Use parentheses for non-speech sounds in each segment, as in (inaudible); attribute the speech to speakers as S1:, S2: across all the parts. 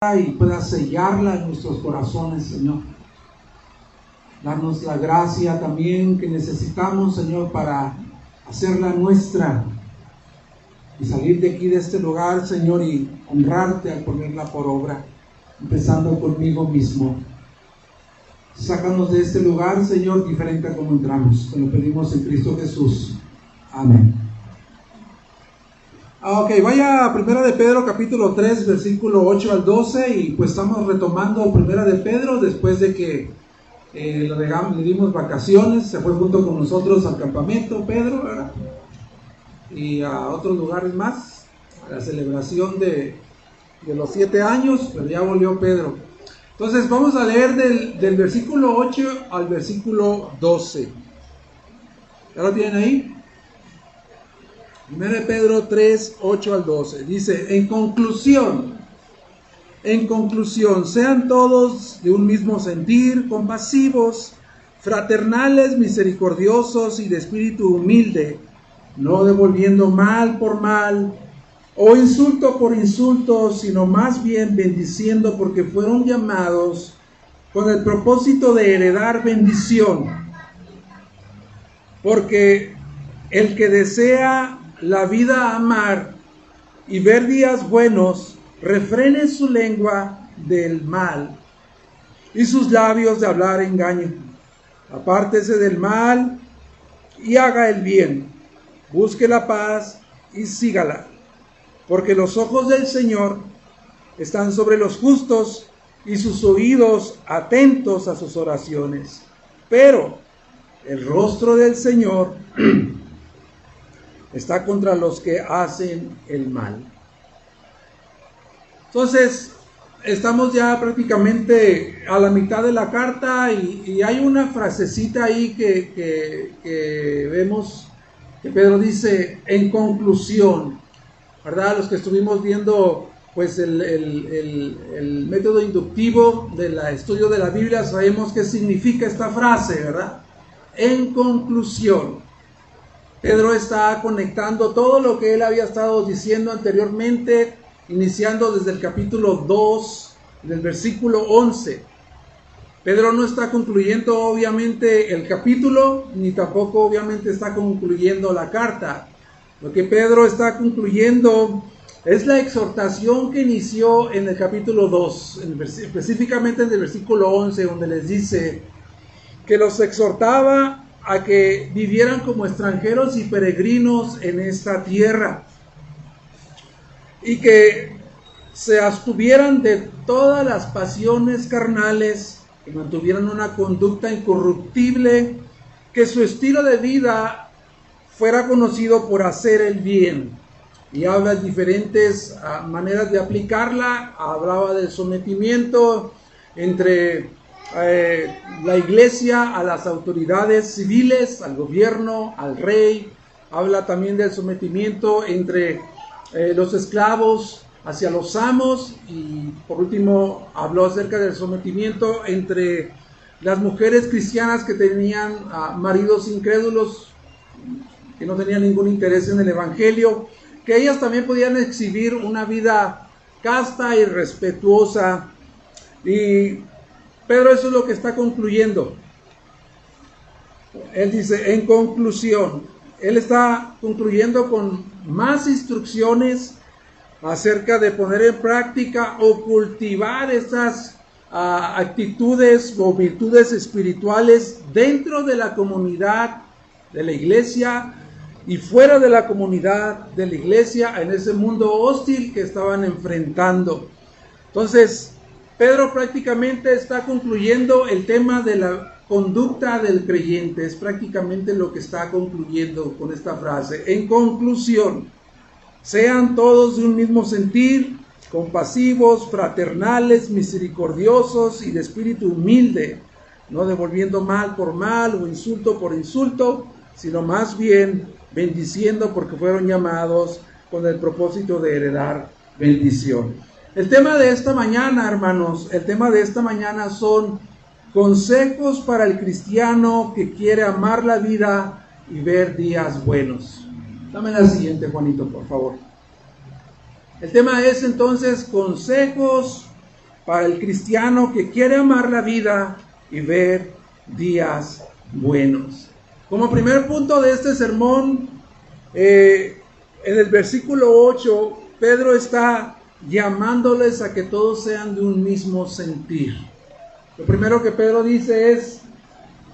S1: y pueda sellarla en nuestros corazones, Señor. Darnos la gracia también que necesitamos, Señor, para hacerla nuestra y salir de aquí, de este lugar, Señor, y honrarte al ponerla por obra, empezando conmigo mismo. Sácanos de este lugar, Señor, diferente a como entramos. Te lo pedimos en Cristo Jesús. Amén. Ah, ok, vaya Primera de Pedro capítulo 3, versículo 8 al 12 y pues estamos retomando Primera de Pedro después de que eh, le, dimos vacaciones, se fue junto con nosotros al campamento Pedro, ¿verdad? Y a otros lugares más, a la celebración de, de los siete años, pero ya volvió Pedro. Entonces vamos a leer del, del versículo 8 al versículo 12. ¿Ya lo tienen ahí? 1 Pedro 3, 8 al 12. Dice, en conclusión, en conclusión, sean todos de un mismo sentir, compasivos, fraternales, misericordiosos y de espíritu humilde, no devolviendo mal por mal o insulto por insulto, sino más bien bendiciendo porque fueron llamados con el propósito de heredar bendición. Porque el que desea la vida amar y ver días buenos, refrene su lengua del mal y sus labios de hablar engaño. Apártese del mal y haga el bien. Busque la paz y sígala. Porque los ojos del Señor están sobre los justos y sus oídos atentos a sus oraciones. Pero el rostro del Señor está contra los que hacen el mal. Entonces, estamos ya prácticamente a la mitad de la carta y, hay una frasecita ahí que, vemos que Pedro dice en conclusión, ¿verdad? Los que estuvimos viendo pues el, el método inductivo del estudio de la Biblia sabemos qué significa esta frase, ¿verdad? En conclusión. Pedro está conectando todo lo que él había estado diciendo anteriormente, iniciando desde el capítulo 2, del versículo 11. Pedro no está concluyendo obviamente el capítulo, ni tampoco obviamente está concluyendo la carta. Lo que Pedro está concluyendo es la exhortación que inició en el capítulo 2, específicamente en el versículo 11, donde les dice que los exhortaba a que vivieran como extranjeros y peregrinos en esta tierra y que se abstuvieran de todas las pasiones carnales, que mantuvieran una conducta incorruptible, que su estilo de vida fuera conocido por hacer el bien. Y habla de diferentes ah, maneras de aplicarla, hablaba del sometimiento entre eh, la iglesia a las autoridades civiles, al gobierno, al rey. Habla también del sometimiento entre eh, los esclavos hacia los amos y por último habló acerca del sometimiento entre las mujeres cristianas que tenían maridos incrédulos que no tenían ningún interés en el evangelio, que ellas también podían exhibir una vida casta y respetuosa y Pedro eso es lo que está concluyendo. Él dice, en conclusión, él está concluyendo con más instrucciones acerca de poner en práctica o cultivar esas ah, actitudes o virtudes espirituales dentro de la comunidad de la iglesia y fuera de la comunidad de la iglesia en ese mundo hostil que estaban enfrentando. Entonces, Pedro prácticamente está concluyendo el tema de la conducta del creyente. Es prácticamente lo que está concluyendo con esta frase. En conclusión, sean todos de un mismo sentir, compasivos, fraternales, misericordiosos y de espíritu humilde, no devolviendo mal por mal o insulto por insulto, sino más bien bendiciendo porque fueron llamados con el propósito de heredar bendición. El tema de esta mañana, hermanos, el tema de esta mañana son consejos para el cristiano que quiere amar la vida y ver días buenos. Dame la siguiente, Juanito, por favor. El tema es entonces consejos para el cristiano que quiere amar la vida y ver días buenos. Como primer punto de este sermón, eh, en el versículo 8, Pedro está llamándoles a que todos sean de un mismo sentir. Lo primero que Pedro dice es,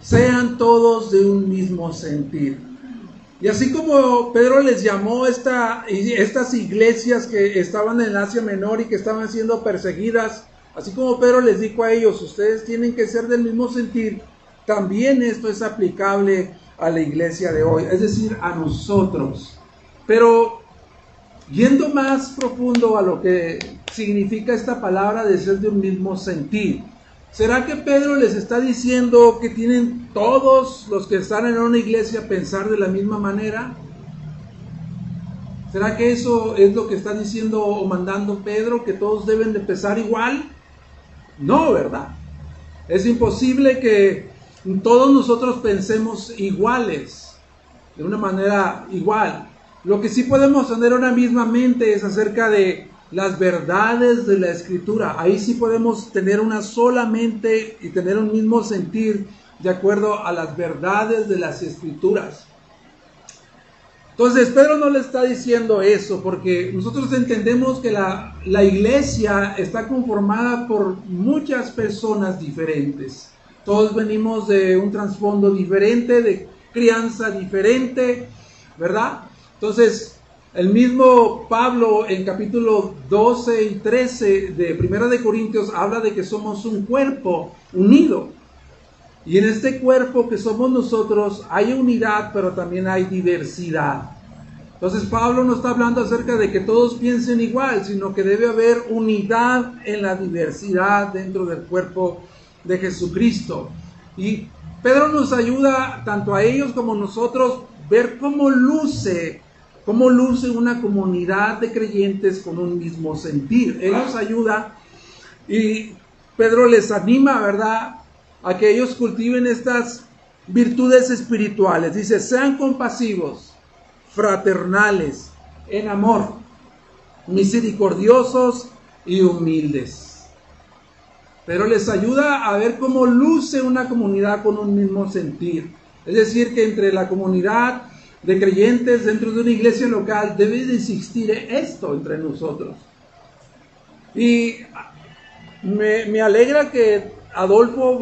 S1: sean todos de un mismo sentir. Y así como Pedro les llamó esta, estas iglesias que estaban en Asia Menor y que estaban siendo perseguidas, así como Pedro les dijo a ellos, ustedes tienen que ser del mismo sentir, también esto es aplicable a la iglesia de hoy, es decir, a nosotros. Pero yendo más profundo a lo que significa esta palabra de ser de un mismo sentir, ¿será que Pedro les está diciendo que tienen todos los que están en una iglesia pensar de la misma manera? ¿Será que eso es lo que está diciendo o mandando Pedro, que todos deben de pensar igual? No, ¿verdad? Es imposible que todos nosotros pensemos iguales, de una manera igual. Lo que sí podemos tener una misma mente es acerca de las verdades de la escritura. Ahí sí podemos tener una sola mente y tener un mismo sentir de acuerdo a las verdades de las escrituras. Entonces, Pedro no le está diciendo eso porque nosotros entendemos que la, la iglesia está conformada por muchas personas diferentes. Todos venimos de un trasfondo diferente, de crianza diferente, ¿verdad? Entonces, el mismo Pablo en capítulo 12 y 13 de Primera de Corintios habla de que somos un cuerpo unido. Y en este cuerpo que somos nosotros hay unidad, pero también hay diversidad. Entonces Pablo no está hablando acerca de que todos piensen igual, sino que debe haber unidad en la diversidad dentro del cuerpo de Jesucristo. Y Pedro nos ayuda tanto a ellos como a nosotros ver cómo luce, cómo luce una comunidad de creyentes con un mismo sentir. Él nos ayuda y Pedro les anima, ¿verdad?, a que ellos cultiven estas virtudes espirituales. Dice, sean compasivos, fraternales, en amor, misericordiosos y humildes pero les ayuda a ver cómo luce una comunidad con un mismo sentir. Es decir, que entre la comunidad de creyentes dentro de una iglesia local debe de existir esto entre nosotros. Y me, alegra que Adolfo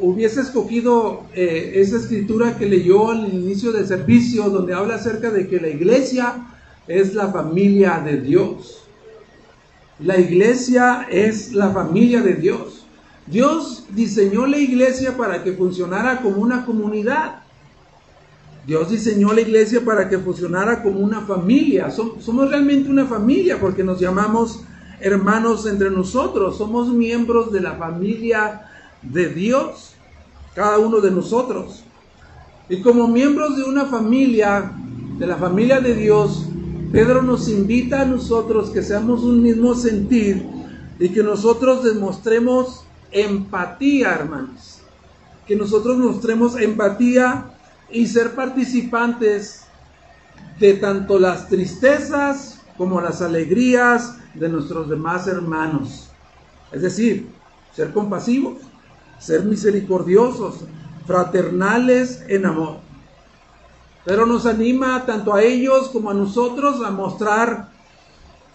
S1: hubiese escogido eh, esa escritura que leyó al inicio del servicio, donde habla acerca de que la iglesia es la familia de Dios. La iglesia es la familia de Dios. Dios diseñó la iglesia para que funcionara como una comunidad. Dios diseñó la iglesia para que funcionara como una familia. Somos realmente una familia porque nos llamamos hermanos entre nosotros. Somos miembros de la familia de Dios, cada uno de nosotros. Y como miembros de una familia, de la familia de Dios, Pedro nos invita a nosotros que seamos un mismo sentir y que nosotros demostremos empatía, hermanos. Que nosotros mostremos empatía y ser participantes de tanto las tristezas como las alegrías de nuestros demás hermanos. Es decir, ser compasivos, ser misericordiosos, fraternales en amor pero nos anima tanto a ellos como a nosotros a mostrar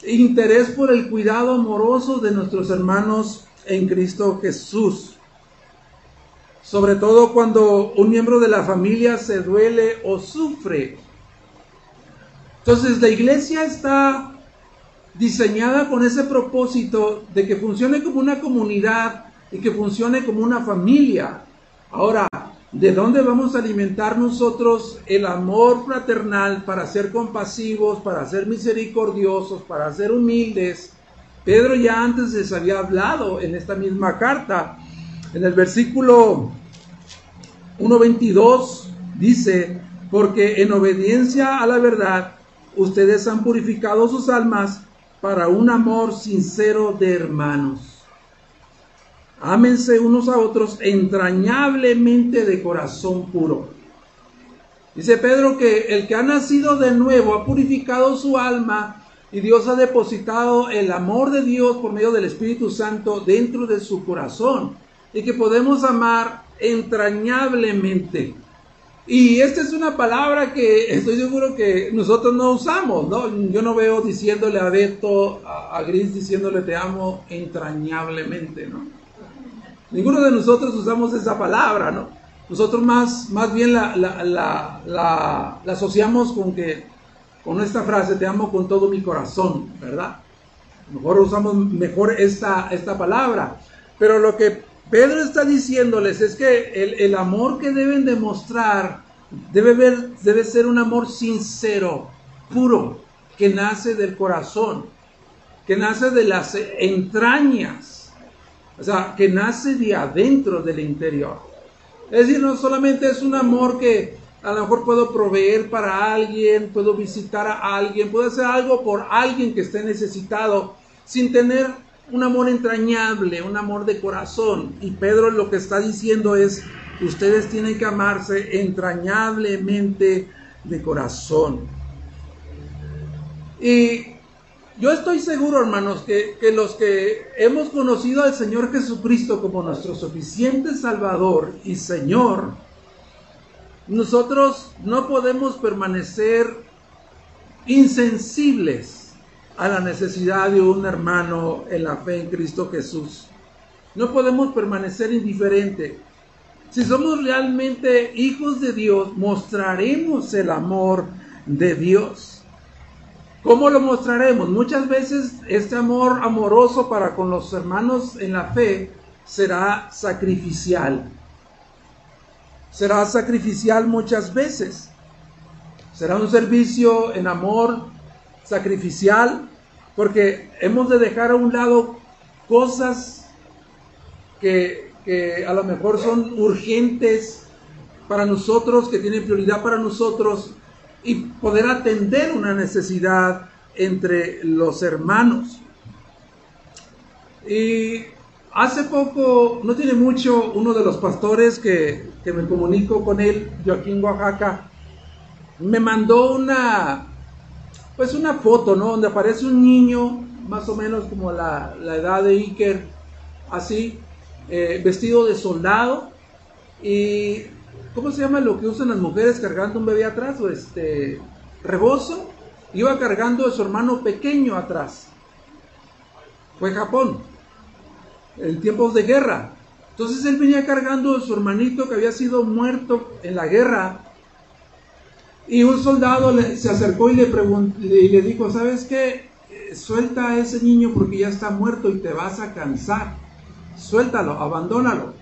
S1: interés por el cuidado amoroso de nuestros hermanos en Cristo Jesús. Sobre todo cuando un miembro de la familia se duele o sufre. Entonces la iglesia está diseñada con ese propósito de que funcione como una comunidad y que funcione como una familia. Ahora, ¿De dónde vamos a alimentar nosotros el amor fraternal para ser compasivos, para ser misericordiosos, para ser humildes? Pedro ya antes les había hablado en esta misma carta. En el versículo 1.22 dice, porque en obediencia a la verdad ustedes han purificado sus almas para un amor sincero de hermanos. Ámense unos a otros entrañablemente de corazón puro. Dice Pedro que el que ha nacido de nuevo ha purificado su alma y Dios ha depositado el amor de Dios por medio del Espíritu Santo dentro de su corazón y que podemos amar entrañablemente. Y esta es una palabra que estoy seguro que nosotros no usamos, ¿no? Yo no veo diciéndole a Beto, a, Gris diciéndole te amo entrañablemente, ¿no? Ninguno de nosotros usamos esa palabra, ¿no? Nosotros más, más bien la, la asociamos con que con esta frase, te amo con todo mi corazón, ¿verdad? Mejor usamos mejor esta, esta palabra. Pero lo que Pedro está diciéndoles es que el, amor que deben demostrar debe, ver, debe ser un amor sincero, puro, que nace del corazón, que nace de las entrañas, o sea, que nace de adentro del interior. Es decir, no solamente es un amor que, a lo mejor puedo proveer para alguien, puedo visitar a alguien, puedo hacer algo por alguien que esté necesitado sin tener un amor entrañable, un amor de corazón. Y Pedro lo que está diciendo es, ustedes tienen que amarse entrañablemente de corazón. Y yo estoy seguro, hermanos, que, que, los que hemos conocido al Señor Jesucristo como nuestro suficiente Salvador y Señor, nosotros no podemos permanecer insensibles a la necesidad de un hermano en la fe en Cristo Jesús. No podemos permanecer indiferentes. Si somos realmente hijos de Dios, mostraremos el amor de Dios. ¿Cómo lo mostraremos? Muchas veces este amor amoroso para con los hermanos en la fe será sacrificial será sacrificial muchas veces. Será un servicio en amor sacrificial porque hemos de dejar a un lado cosas que, a lo mejor son urgentes para nosotros, que tienen prioridad para nosotros y poder atender una necesidad entre los hermanos. Y Hace poco, no tiene mucho, uno de los pastores que, me comunico con él, Joaquín Oaxaca, me mandó una, pues una foto, ¿no? Donde aparece un niño, más o menos como la, edad de Iker, así, eh, vestido de soldado, y ¿cómo se llama lo que usan las mujeres cargando un bebé atrás? O este, rebozo, iba cargando a su hermano pequeño atrás. Fue Japón en tiempos de guerra. Entonces él venía cargando a su hermanito que había sido muerto en la guerra. Y un soldado se acercó y le, y le dijo, ¿sabes qué? Eh, suelta a ese niño porque ya está muerto y te vas a cansar. Suéltalo, abandónalo.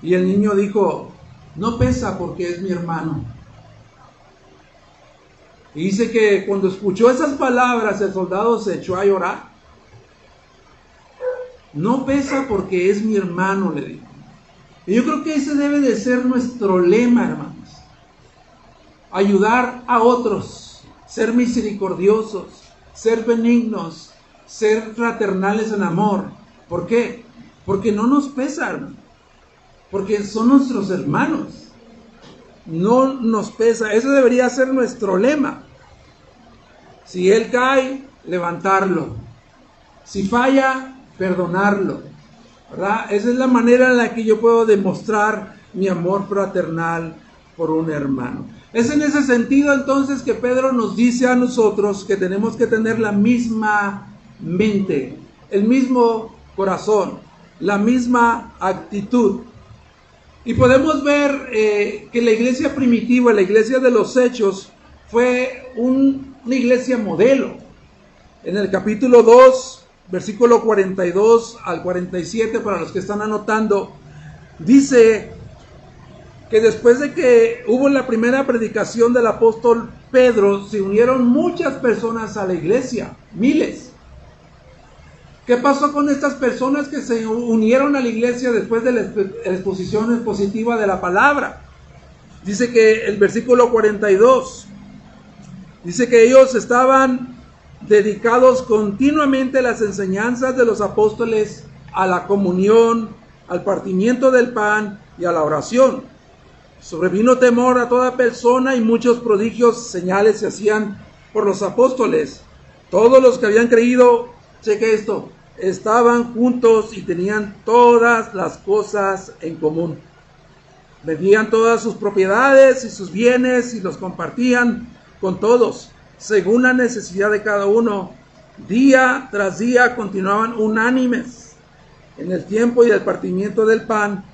S1: Y el niño dijo, no pesa porque es mi hermano. Y dice que cuando escuchó esas palabras el soldado se echó a llorar no pesa porque es mi hermano, le dijo. Y yo creo que ese debe de ser nuestro lema, hermanos. Ayudar a otros, ser misericordiosos, ser benignos, ser fraternales en amor. ¿Por qué? Porque no nos pesa, hermano. Porque son nuestros hermanos. No nos pesa. Ese debería ser nuestro lema. Si él cae, levantarlo. Si falla, perdonarlo. ¿verdad? Esa es la manera en la que yo puedo demostrar mi amor fraternal por un hermano. Es en ese sentido entonces que Pedro nos dice a nosotros que tenemos que tener la misma mente, el mismo corazón, la misma actitud. Y podemos ver eh, que la iglesia primitiva, la iglesia de los hechos, fue una iglesia modelo. En el capítulo 2 versículo 42 al 47, para los que están anotando, dice que después de que hubo la primera predicación del apóstol Pedro, se unieron muchas personas a la iglesia, miles. ¿Qué pasó con estas personas que se unieron a la iglesia después de la exposición expositiva de la palabra? Dice que el versículo 42, dice que ellos estaban dedicados continuamente a las enseñanzas de los apóstoles, a la comunión, al partimiento del pan y a la oración. Sobrevino temor a toda persona y muchos prodigios, señales se hacían por los apóstoles. Todos los que habían creído, cheque esto, estaban juntos y tenían todas las cosas en común. Vendían todas sus propiedades y sus bienes y los compartían con todos, según la necesidad de cada uno. Día tras día continuaban unánimes en el tiempo y el partimiento del pan.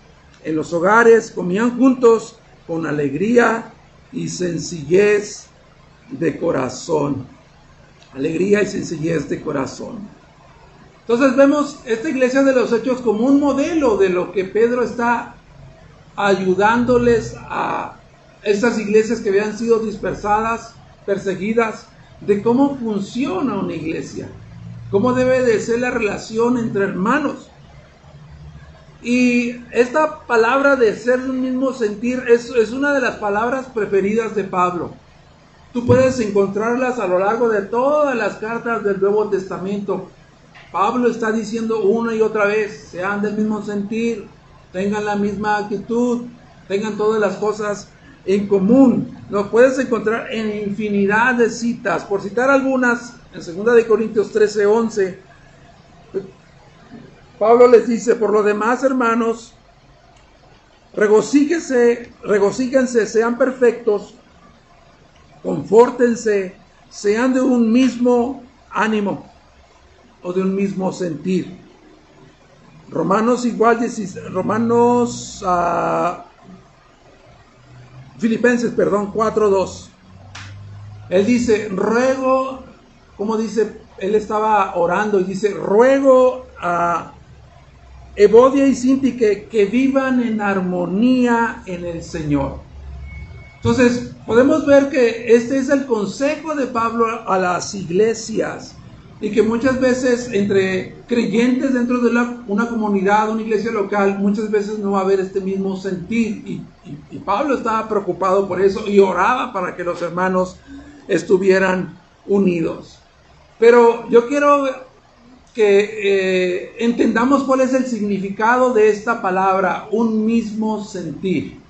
S1: En los hogares comían juntos con alegría y sencillez de corazón. Alegría y sencillez de corazón. Entonces vemos esta iglesia de los hechos como un modelo de lo que Pedro está ayudándoles a estas iglesias que habían sido dispersadas, perseguidas, de cómo funciona una iglesia, cómo debe de ser la relación entre hermanos. Y esta palabra de ser un mismo sentir es, es una de las palabras preferidas de Pablo. Tú puedes encontrarlas a lo largo de todas las cartas del Nuevo Testamento. Pablo está diciendo una y otra vez, sean del mismo sentir, tengan la misma actitud, tengan todas las cosas en común. Lo puedes encontrar en infinidad de citas. Por citar algunas, en 2 de Corintios 13, 11, Pablo les dice, por lo demás, hermanos, regocíquense, regocíquense, sean perfectos, confórtense, sean de un mismo ánimo o de un mismo sentir. Romanos igual, Romanos, uh, Filipenses, perdón, 4.2. Él dice, ruego, como dice, él estaba orando y dice, ruego a Evodia y Sinti que, que vivan en armonía en el Señor. Entonces, podemos ver que este es el consejo de Pablo a las iglesias y que muchas veces entre creyentes dentro de una comunidad, una iglesia local, muchas veces no va a haber este mismo sentir. Y, Pablo estaba preocupado por eso y oraba para que los hermanos estuvieran unidos. Pero yo quiero que eh, entendamos cuál es el significado de esta palabra, un mismo sentir.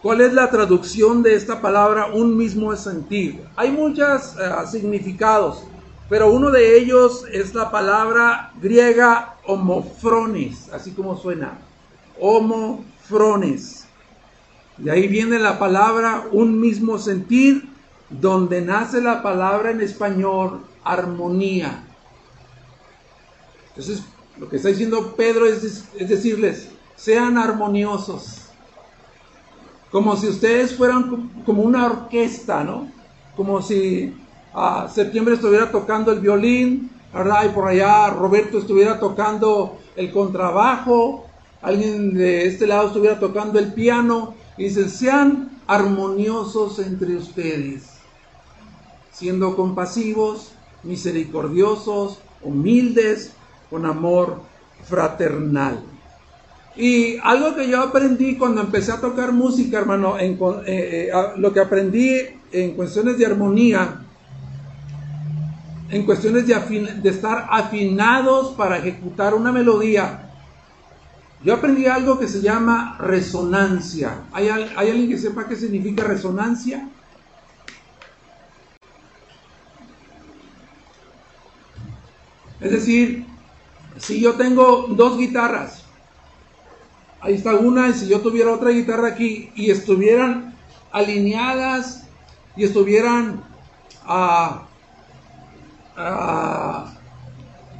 S1: ¿Cuál es la traducción de esta palabra, un mismo sentir? Hay muchos eh, significados, pero uno de ellos es la palabra griega homofrones, así como suena, homofrones. De ahí viene la palabra un mismo sentir, donde nace la palabra en español armonía. Entonces, lo que está diciendo Pedro es, decirles, sean armoniosos. Como si ustedes fueran como una orquesta, ¿no? Como si a septiembre estuviera tocando el violín, ¿verdad? Y por allá Roberto estuviera tocando el contrabajo, alguien de este lado estuviera tocando el piano. Y dicen, sean armoniosos entre ustedes, siendo compasivos, misericordiosos, humildes, con amor fraternal. Y algo que yo aprendí cuando empecé a tocar música, hermano, en, eh, eh, lo que aprendí en cuestiones de armonía, en cuestiones de, estar afinados para ejecutar una melodía, yo aprendí algo que se llama resonancia. ¿Hay, ¿Hay, alguien que sepa qué significa resonancia? Es decir, si yo tengo dos guitarras, ahí está una, y si yo tuviera otra guitarra aquí y estuvieran alineadas y estuvieran a,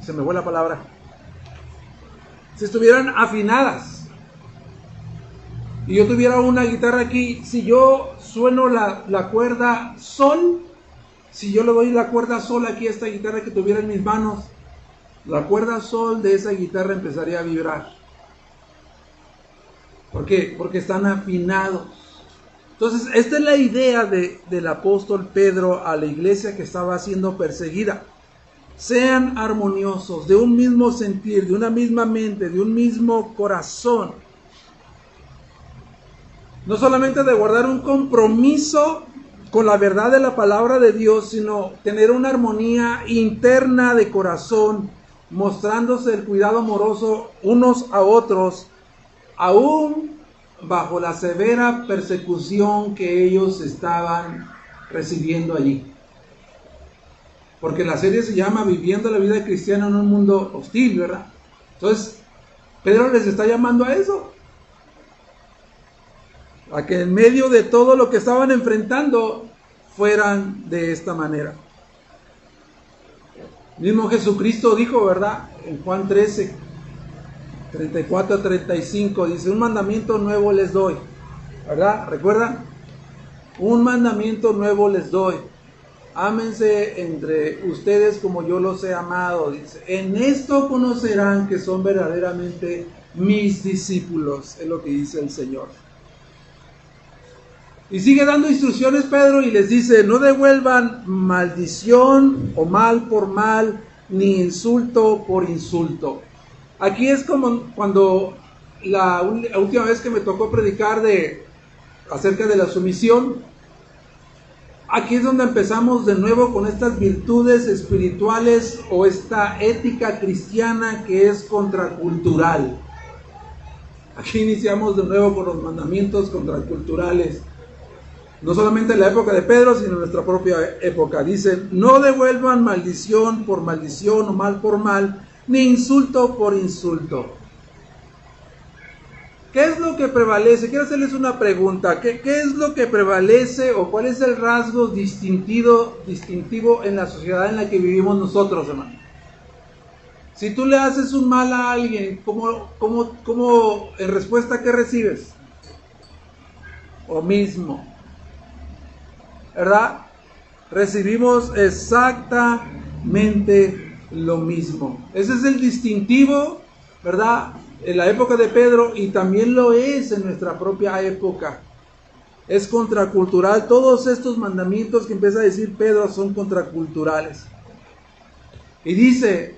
S1: se me fue la palabra, si estuvieran afinadas y yo tuviera una guitarra aquí, si yo sueno la, la cuerda sol, si yo le doy la cuerda sol aquí a esta guitarra que tuviera en mis manos, la cuerda sol de esa guitarra empezaría a vibrar. ¿Por qué? Porque están afinados. Entonces, esta es la idea del apóstol Pedro a la iglesia que estaba siendo perseguida. Sean armoniosos, de un mismo sentir, de una misma mente, de un mismo corazón. No solamente de guardar un compromiso con la verdad de la palabra de Dios, sino tener una armonía interna de corazón mostrándose el cuidado amoroso unos a otros, aún bajo la severa persecución que ellos estaban recibiendo allí. porque la serie se llama Viviendo la vida cristiana en un mundo hostil, ¿verdad? Entonces, Pedro les está llamando a eso. A que en medio de todo lo que estaban enfrentando fueran de esta manera. Mismo Jesucristo dijo, ¿verdad? En Juan 13, 34 a 35, dice, un mandamiento nuevo les doy, ¿verdad? ¿Recuerdan? Un mandamiento nuevo les doy ámense entre ustedes como yo los he amado, dice. En esto conocerán que son verdaderamente mis discípulos, es lo que dice el Señor. Y sigue dando instrucciones Pedro y les dice, no devuelvan maldición o mal por mal, ni insulto por insulto. Aquí es como cuando la última vez que me tocó predicar de acerca de la sumisión, Aquí es donde empezamos de nuevo con estas virtudes espirituales o esta ética cristiana que es contracultural. Aquí iniciamos de nuevo con los mandamientos contraculturales. No solamente en la época de Pedro, sino en nuestra propia época. Dice, no devuelvan maldición por maldición o mal por mal, ni insulto por insulto. ¿Qué es lo que prevalece? Quiero hacerles una pregunta. ¿Qué, es lo que prevalece o cuál es el rasgo distintivo, distintivo en la sociedad en la que vivimos nosotros, hermano? Si tú le haces un mal a alguien, ¿cómo, cómo, cómo en respuesta qué recibes? O mismo. ¿Verdad? Recibimos exactamente lo mismo. Ese es el distintivo, ¿verdad? en la época de Pedro y también lo es en nuestra propia época. Es contracultural. Todos estos mandamientos que empieza a decir Pedro son contraculturales. Y dice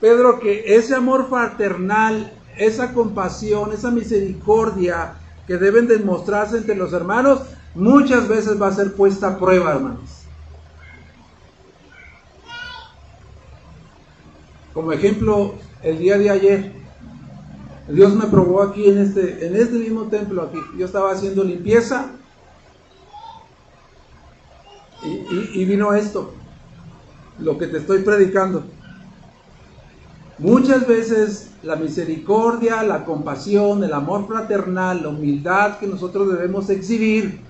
S1: Pedro que ese amor fraternal, esa compasión, esa misericordia que deben demostrarse entre los hermanos, muchas veces va a ser puesta a prueba, hermanos. Como ejemplo, el día de ayer, Dios me probó aquí en este, en este mismo templo aquí. Yo estaba haciendo limpieza y, vino esto, lo que te estoy predicando. Muchas veces la misericordia, la compasión, el amor fraternal, la humildad que nosotros debemos exhibir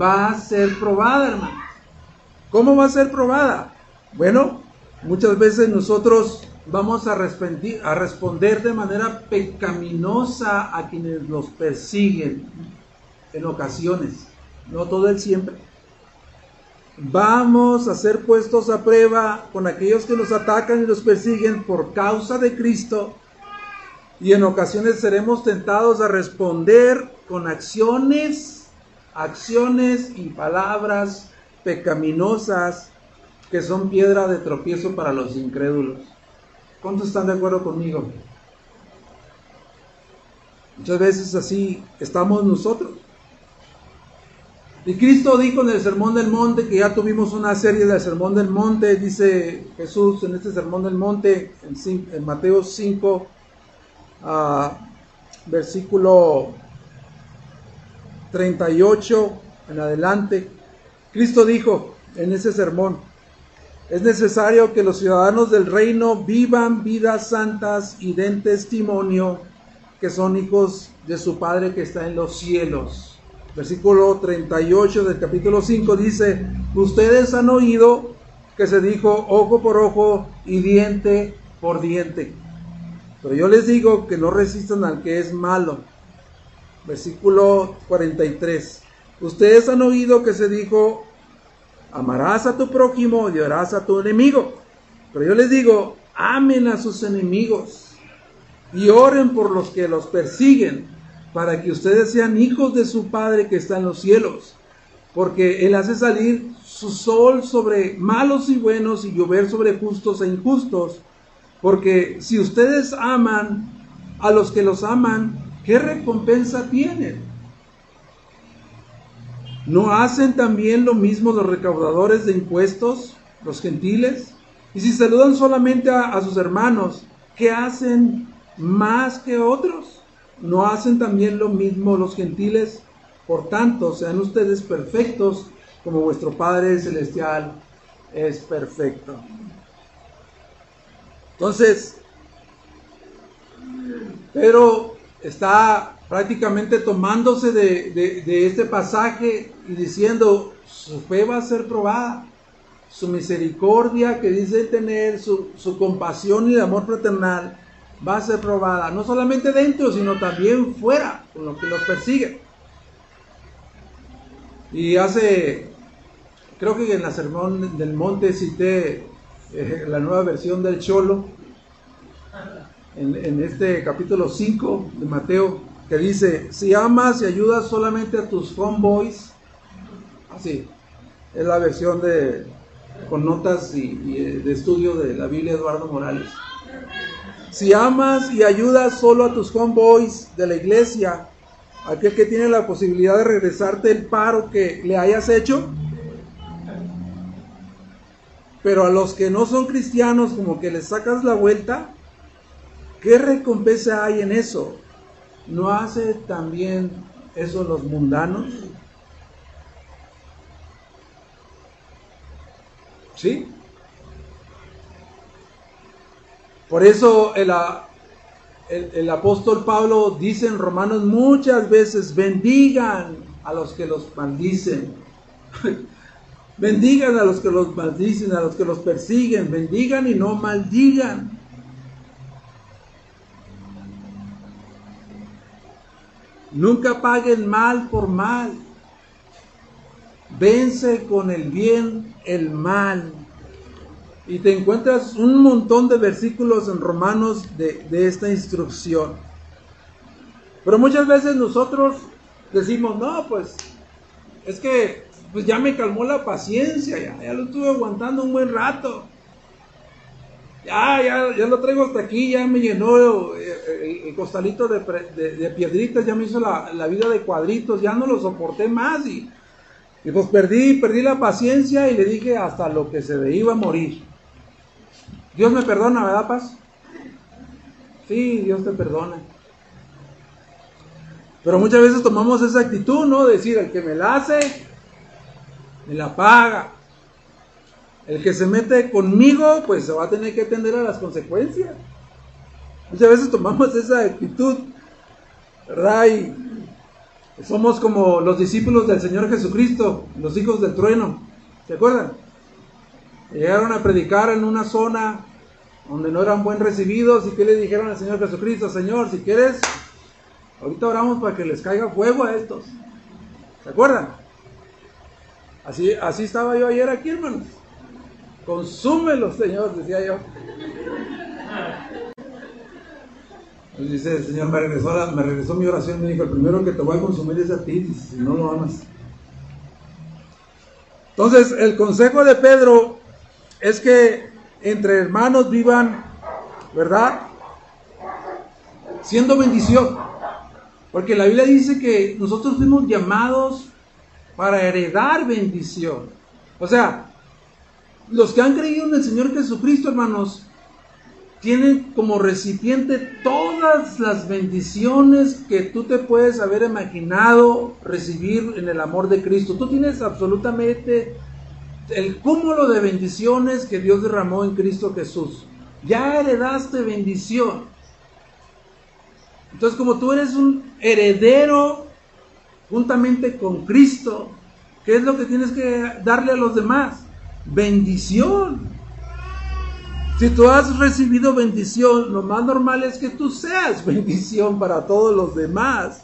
S1: va a ser probada, hermano. ¿Cómo va a ser probada? Bueno, muchas veces nosotros vamos a, a responder de manera pecaminosa a quienes nos persiguen en ocasiones, no todo el siempre. Vamos a ser puestos a prueba con aquellos que nos atacan y nos persiguen por causa de Cristo y en ocasiones seremos tentados a responder con acciones, acciones y palabras pecaminosas que son piedra de tropiezo para los incrédulos. ¿Cuántos están de acuerdo conmigo? Muchas veces así estamos nosotros. Y Cristo dijo en el Sermón del Monte, que ya tuvimos una serie del Sermón del Monte, dice Jesús en este Sermón del Monte, en, Mateo 5, ah, versículo 38 en adelante. Cristo dijo en ese sermón, es necesario que los ciudadanos del reino vivan vidas santas y den testimonio que son hijos de su Padre que está en los cielos. Versículo 38 del capítulo 5 dice, ustedes han oído que se dijo ojo por ojo y diente por diente. Pero yo les digo que no resistan al que es malo. Versículo 43. Ustedes han oído que se dijo amarás a tu prójimo y odiarás a tu enemigo. Pero yo les digo, amen a sus enemigos y oren por los que los persiguen, para que ustedes sean hijos de su Padre que está en los cielos. Porque Él hace salir su sol sobre malos y buenos y llover sobre justos e injustos. Porque si ustedes aman a los que los aman, ¿qué recompensa tienen? ¿No hacen también lo mismo los recaudadores de impuestos, los gentiles? Y si saludan solamente a, sus hermanos, ¿qué hacen más que otros? ¿No hacen también lo mismo los gentiles? Por tanto, sean ustedes perfectos como vuestro Padre Celestial es perfecto. Entonces, pero está prácticamente tomándose de, este pasaje y diciendo, su fe va a ser probada, su misericordia que dice tener, su, su compasión y el amor fraternal va a ser probada, no solamente dentro, sino también fuera, con lo que los persigue. Y hace, creo que en la sermón del monte cité eh, la nueva versión del Cholo, en, este capítulo 5 de Mateo, que dice, si amas y ayudas solamente a tus homeboys, así, es la versión de, con notas y, y de estudio de la Biblia Eduardo Morales. Si amas y ayudas solo a tus homeboys de la iglesia, aquel que tiene la posibilidad de regresarte el paro que le hayas hecho, pero a los que no son cristianos como que les sacas la vuelta, ¿qué recompensa hay en eso? ¿No hace también eso los mundanos? ¿Sí? Por eso el, el, apóstol Pablo dice en Romanos muchas veces, bendigan a los que los maldicen. (laughs) bendigan a los que los maldicen, a los que los persiguen. Bendigan y no maldigan. Nunca paguen mal por mal. Vence con el bien el mal. Y te encuentras un montón de versículos en Romanos de, esta instrucción. Pero muchas veces nosotros decimos, no, pues es que pues ya me calmó la paciencia, ya, ya lo estuve aguantando un buen rato. Ya, ya, ya lo traigo hasta aquí, ya me llenó el, costalito de, piedritas, ya me hizo la, vida de cuadritos, ya no lo soporté más y, y pues perdí, perdí la paciencia y le dije hasta lo que se me iba a morir. Dios me perdona, ¿verdad, Paz? Sí, Dios te perdona. Pero muchas veces tomamos esa actitud, ¿no? Decir, el que me la hace, me la paga. El que se mete conmigo, pues se va a tener que atender a las consecuencias. Muchas veces tomamos esa actitud, ¿verdad? Y somos como los discípulos del Señor Jesucristo, los hijos del trueno. ¿Se acuerdan? Llegaron a predicar en una zona donde no eran buen recibidos y que le dijeron al Señor Jesucristo, Señor, si quieres, ahorita oramos para que les caiga fuego a estos. ¿Se acuerdan? Así, así estaba yo ayer aquí, hermanos. Consúmelos, Señor, decía yo. Pues dice el Señor, me regresó, me regresó mi oración, me dijo, el primero que te voy a consumir es a ti, si no lo amas. Entonces, el consejo de Pedro es que entre hermanos vivan, ¿verdad? Siendo bendición. Porque la Biblia dice que nosotros fuimos llamados para heredar bendición. O sea, los que han creído en el Señor Jesucristo, hermanos, tienen como recipiente todas las bendiciones que tú te puedes haber imaginado recibir en el amor de Cristo. Tú tienes absolutamente el cúmulo de bendiciones que Dios derramó en Cristo Jesús. Ya heredaste bendición. Entonces, como tú eres un heredero juntamente con Cristo, ¿qué es lo que tienes que darle a los demás? Bendición. Si tú has recibido bendición, lo más normal es que tú seas (laughs) bendición para todos los demás.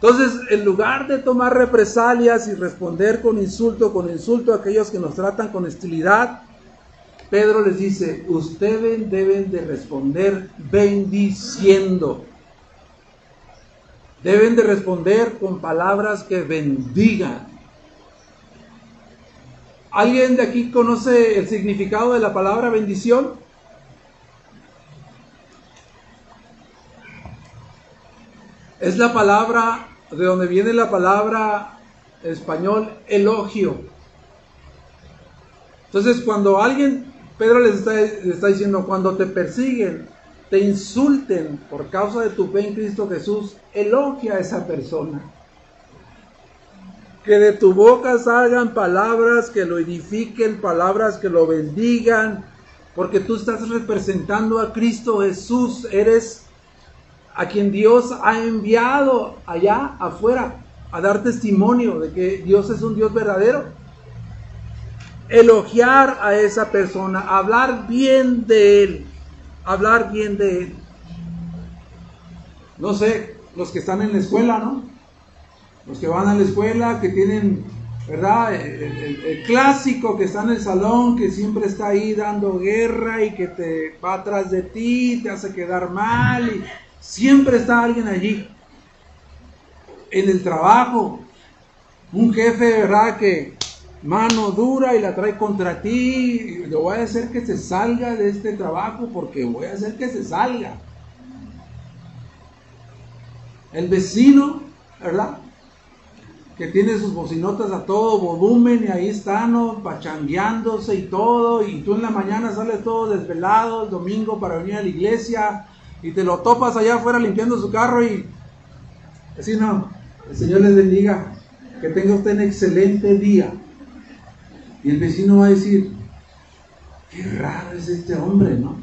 S1: Entonces, en lugar de tomar represalias y responder con insulto, con insulto a aquellos que nos tratan con hostilidad, Pedro les dice, ustedes deben de responder bendiciendo. Deben de responder con palabras que bendigan. ¿Alguien de aquí conoce el significado de la palabra bendición? Es la palabra, de donde viene la palabra español elogio. Entonces, cuando alguien, Pedro les está, está diciendo, cuando te persiguen, te insulten por causa de tu fe en Cristo Jesús, elogia a esa persona. Que de tu boca salgan palabras que lo edifiquen, palabras que lo bendigan, porque tú estás representando a Cristo Jesús, eres a quien Dios ha enviado allá afuera a dar testimonio de que Dios es un Dios verdadero. Elogiar a esa persona, hablar bien de él, hablar bien de él. No sé, los que están en la escuela, ¿no? Los que van a la escuela, que tienen ¿verdad? El, clásico que está en el salón, que siempre está ahí dando guerra y que te va atrás de ti, te hace quedar mal y siempre está alguien allí. En el trabajo, un jefe, ¿verdad? Que mano dura y la trae contra ti, le voy a hacer que se salga de este trabajo porque voy a hacer que se salga. El vecino, ¿verdad? Que tiene sus bocinotas a todo volumen y ahí están, ¿no? pachangueándose y todo, y tú en la mañana sales todo desvelado el domingo para venir a la iglesia y te lo topas allá afuera limpiando su carro y así no, el Señor les bendiga, que tenga usted un excelente día. Y el vecino va a decir, qué raro es este hombre, ¿no?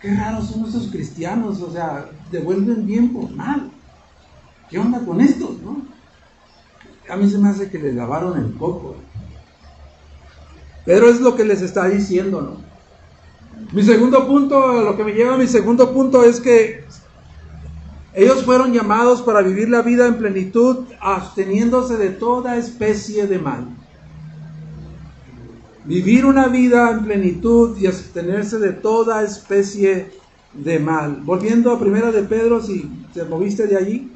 S1: Qué raros son estos cristianos, o sea, devuelven bien por mal. ¿Qué onda con estos, no? A mí se me hace que le lavaron el coco. Pedro es lo que les está diciendo, ¿no? Mi segundo punto, lo que me lleva a mi segundo punto es que ellos fueron llamados para vivir la vida en plenitud, absteniéndose de toda especie de mal. Vivir una vida en plenitud y abstenerse de toda especie de mal. Volviendo a primera de Pedro, si se moviste de allí.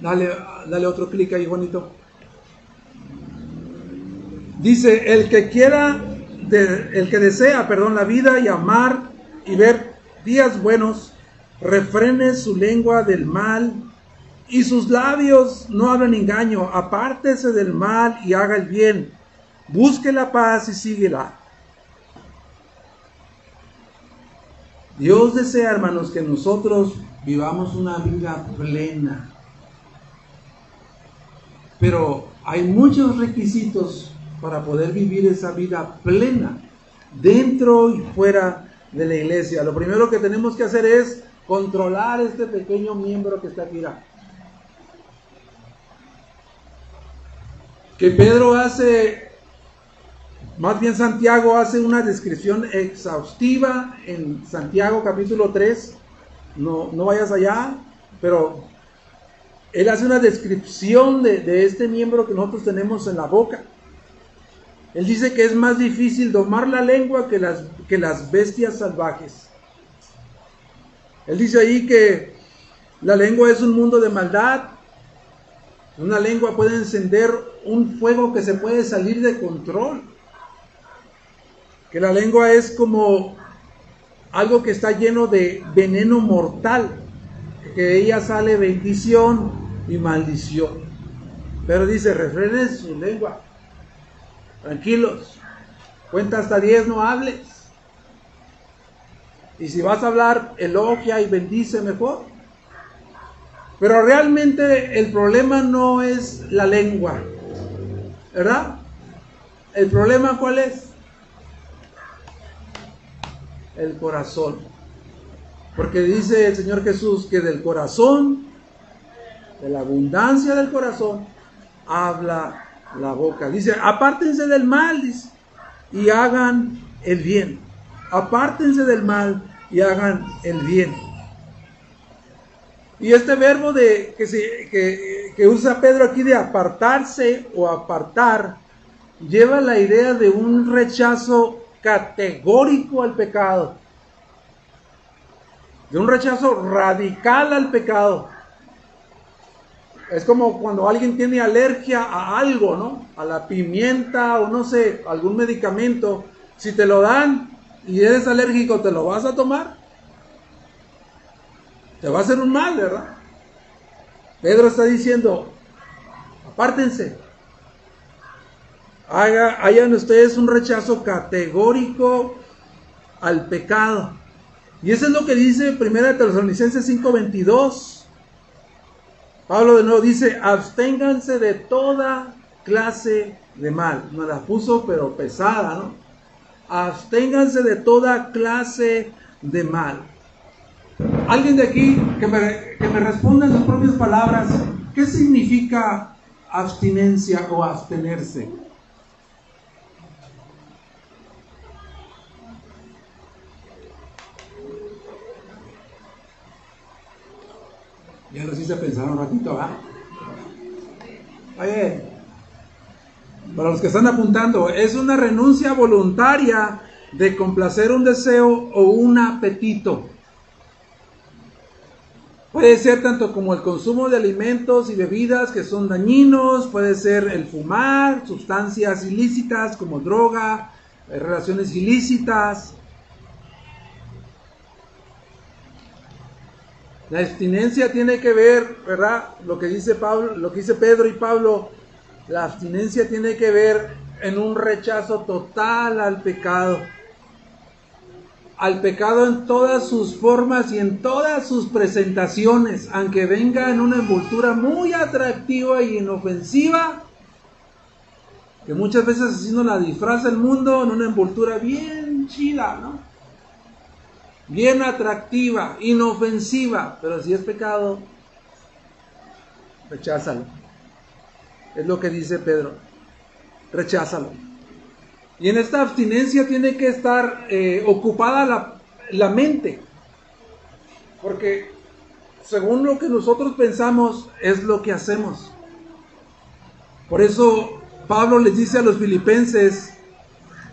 S1: Dale, dale otro clic ahí, bonito. Dice, el que quiera, el que desea, perdón, la vida y amar y ver días buenos, refrene su lengua del mal y sus labios no hablan engaño. Apártese del mal y haga el bien. Busque la paz y síguela. Dios desea, hermanos, que nosotros vivamos una vida plena pero hay muchos requisitos para poder vivir esa vida plena dentro y fuera de la iglesia. Lo primero que tenemos que hacer es controlar este pequeño miembro que está aquí. Que Pedro hace, más bien Santiago hace una descripción exhaustiva en Santiago capítulo 3. No, no vayas allá, pero él hace una descripción de, este miembro que nosotros tenemos en la boca. Él dice que es más difícil domar la lengua que las, que las bestias salvajes. Él dice ahí que la lengua es un mundo de maldad. Una lengua puede encender un fuego que se puede salir de control. Que la lengua es como algo que está lleno de veneno mortal que ella sale bendición y maldición. Pero dice, refrenen su lengua. Tranquilos. Cuenta hasta 10, no hables. Y si vas a hablar, elogia y bendice mejor. Pero realmente el problema no es la lengua. ¿Verdad? ¿El problema cuál es? El corazón. Porque dice el Señor Jesús que del corazón, de la abundancia del corazón, habla la boca. Dice, apártense del mal, y hagan el bien. Apártense del mal y hagan el bien. Y este verbo de, que, que, que usa Pedro aquí de apartarse o apartar, lleva la idea de un rechazo categórico al pecado de un rechazo radical al pecado. Es como cuando alguien tiene alergia a algo, ¿no? A la pimienta o no sé, algún medicamento. Si te lo dan y eres alérgico, ¿te lo vas a tomar? Te va a hacer un mal, ¿verdad? Pedro está diciendo, apártense. Haga, hayan ustedes un rechazo categórico al pecado. Y eso es lo que dice 1 Tesalonicenses 5:22. Pablo de nuevo dice, absténganse de toda clase de mal. No la puso, pero pesada, ¿no? Absténganse de toda clase de mal. Alguien de aquí que me, que me responda en sus propias palabras, ¿qué significa abstinencia o abstenerse? Ya lo hice pensar un ratito, ¿va? Oye, para los que están apuntando, es una renuncia voluntaria de complacer un deseo o un apetito. Puede ser tanto como el consumo de alimentos y bebidas que son dañinos, puede ser el fumar, sustancias ilícitas como droga, eh, relaciones ilícitas. La abstinencia tiene que ver, ¿verdad? Lo que dice Pablo, lo que dice Pedro y Pablo, la abstinencia tiene que ver en un rechazo total al pecado al pecado en todas sus formas y en todas sus presentaciones, aunque venga en una envoltura muy atractiva y inofensiva, que muchas veces así nos la disfraza el mundo en una envoltura bien chida, ¿no? Bien atractiva, inofensiva, pero si es pecado, recházalo. Es lo que dice Pedro, recházalo. Y en esta abstinencia tiene que estar eh, ocupada la, la mente. Porque según lo que nosotros pensamos es lo que hacemos. Por eso Pablo les dice a los filipenses, en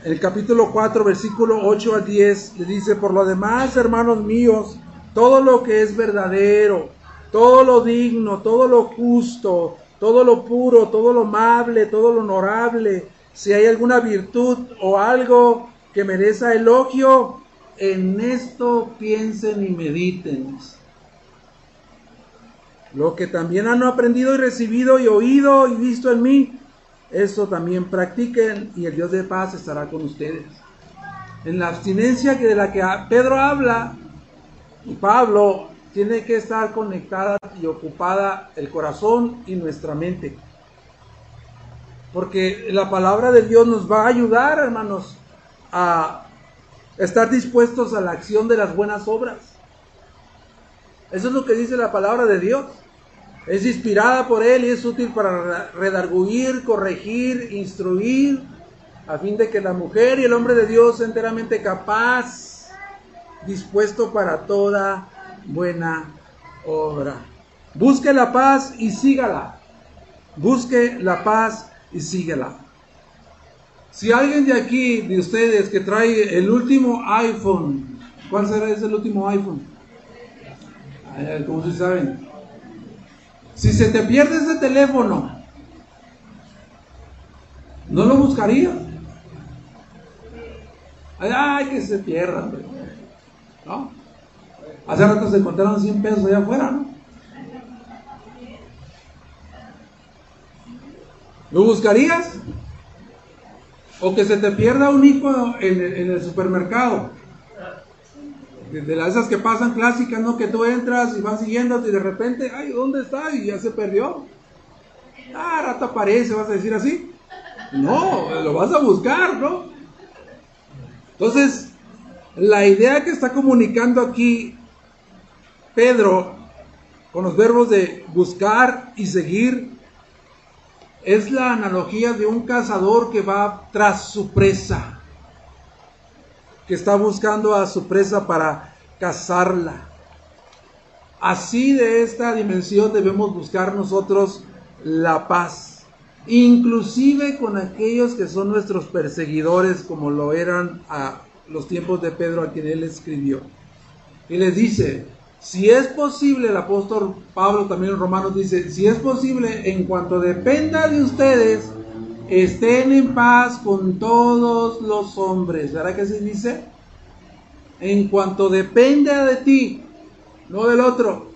S1: el capítulo 4, versículo 8 a 10, le dice, por lo demás, hermanos míos, todo lo que es verdadero, todo lo digno, todo lo justo, todo lo puro, todo lo amable, todo lo honorable, si hay alguna virtud o algo que merezca elogio, en esto piensen y mediten. Lo que también han aprendido y recibido y oído y visto en mí, eso también practiquen y el Dios de paz estará con ustedes. En la abstinencia que de la que Pedro habla, y Pablo, tiene que estar conectada y ocupada el corazón y nuestra mente. Porque la palabra de Dios nos va a ayudar, hermanos, a estar dispuestos a la acción de las buenas obras. Eso es lo que dice la palabra de Dios. Es inspirada por Él y es útil para redarguir, corregir, instruir, a fin de que la mujer y el hombre de Dios sea enteramente capaz, dispuesto para toda buena obra. Busque la paz y sígala. Busque la paz y síguela. Si alguien de aquí, de ustedes, que trae el último iPhone, ¿cuál será ese último iPhone? ¿Cómo se saben? Si se te pierde ese teléfono, ¿no lo buscarías? Ay, que se pierda, ¿no? Hace rato se encontraron 100 pesos allá afuera, ¿no? ¿Lo buscarías? O que se te pierda un hijo en el, supermercado. De, las esas que pasan clásicas, ¿no? Que tú entras y vas siguiendo y de repente, ay, ¿dónde está? Y ya se perdió. Ah, rato aparece, vas a decir así. No, lo vas a buscar, ¿no? Entonces, la idea que está comunicando aquí Pedro con los verbos de buscar y seguir es la analogía de un cazador que va tras su presa, que está buscando a su presa para cazarla. Así de esta dimensión debemos buscar nosotros la paz, inclusive con aquellos que son nuestros perseguidores, como lo eran a los tiempos de Pedro a quien él escribió. Y les dice, si es posible, el apóstol Pablo también en Romanos dice, si es posible, en cuanto dependa de ustedes, estén en paz con todos los hombres. ¿Verdad que se dice? En cuanto dependa de ti, no del otro,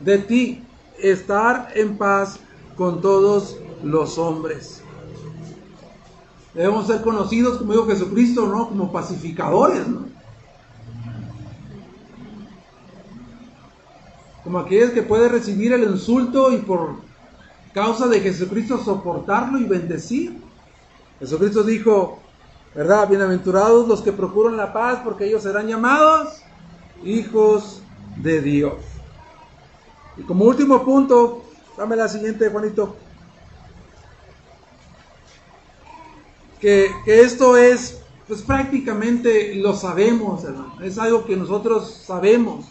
S1: de ti, estar en paz con todos los hombres. Debemos ser conocidos, como dijo Jesucristo, ¿no? Como pacificadores, ¿no? como aquel que puede recibir el insulto y por causa de Jesucristo soportarlo y bendecir. Jesucristo dijo, ¿verdad? Bienaventurados los que procuran la paz, porque ellos serán llamados hijos de Dios. Y como último punto, dame la siguiente, Juanito. Que, que esto es, pues prácticamente lo sabemos, hermano. Es algo que nosotros sabemos.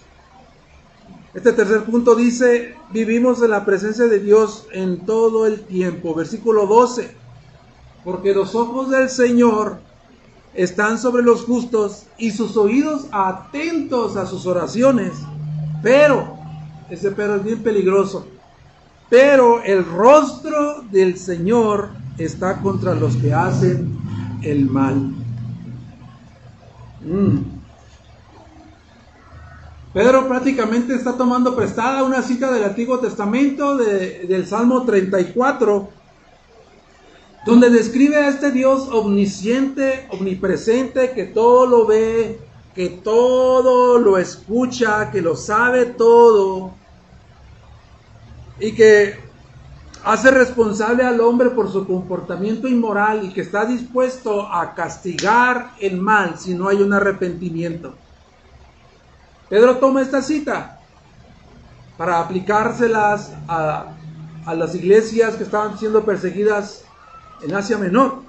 S1: Este tercer punto dice, vivimos en la presencia de Dios en todo el tiempo. Versículo 12. Porque los ojos del Señor están sobre los justos y sus oídos atentos a sus oraciones. Pero, ese pero es bien peligroso. Pero el rostro del Señor está contra los que hacen el mal. Mm. Pedro prácticamente está tomando prestada una cita del Antiguo Testamento del Salmo 34 donde describe a este Dios omnisciente, omnipresente, que todo lo ve, que todo lo escucha, que lo sabe todo, y que hace responsable al hombre por su comportamiento inmoral y que está dispuesto a castigar el mal si no hay un arrepentimiento. Pedro toma esta cita para aplicárselas a, las iglesias que estaban siendo perseguidas en Asia Menor.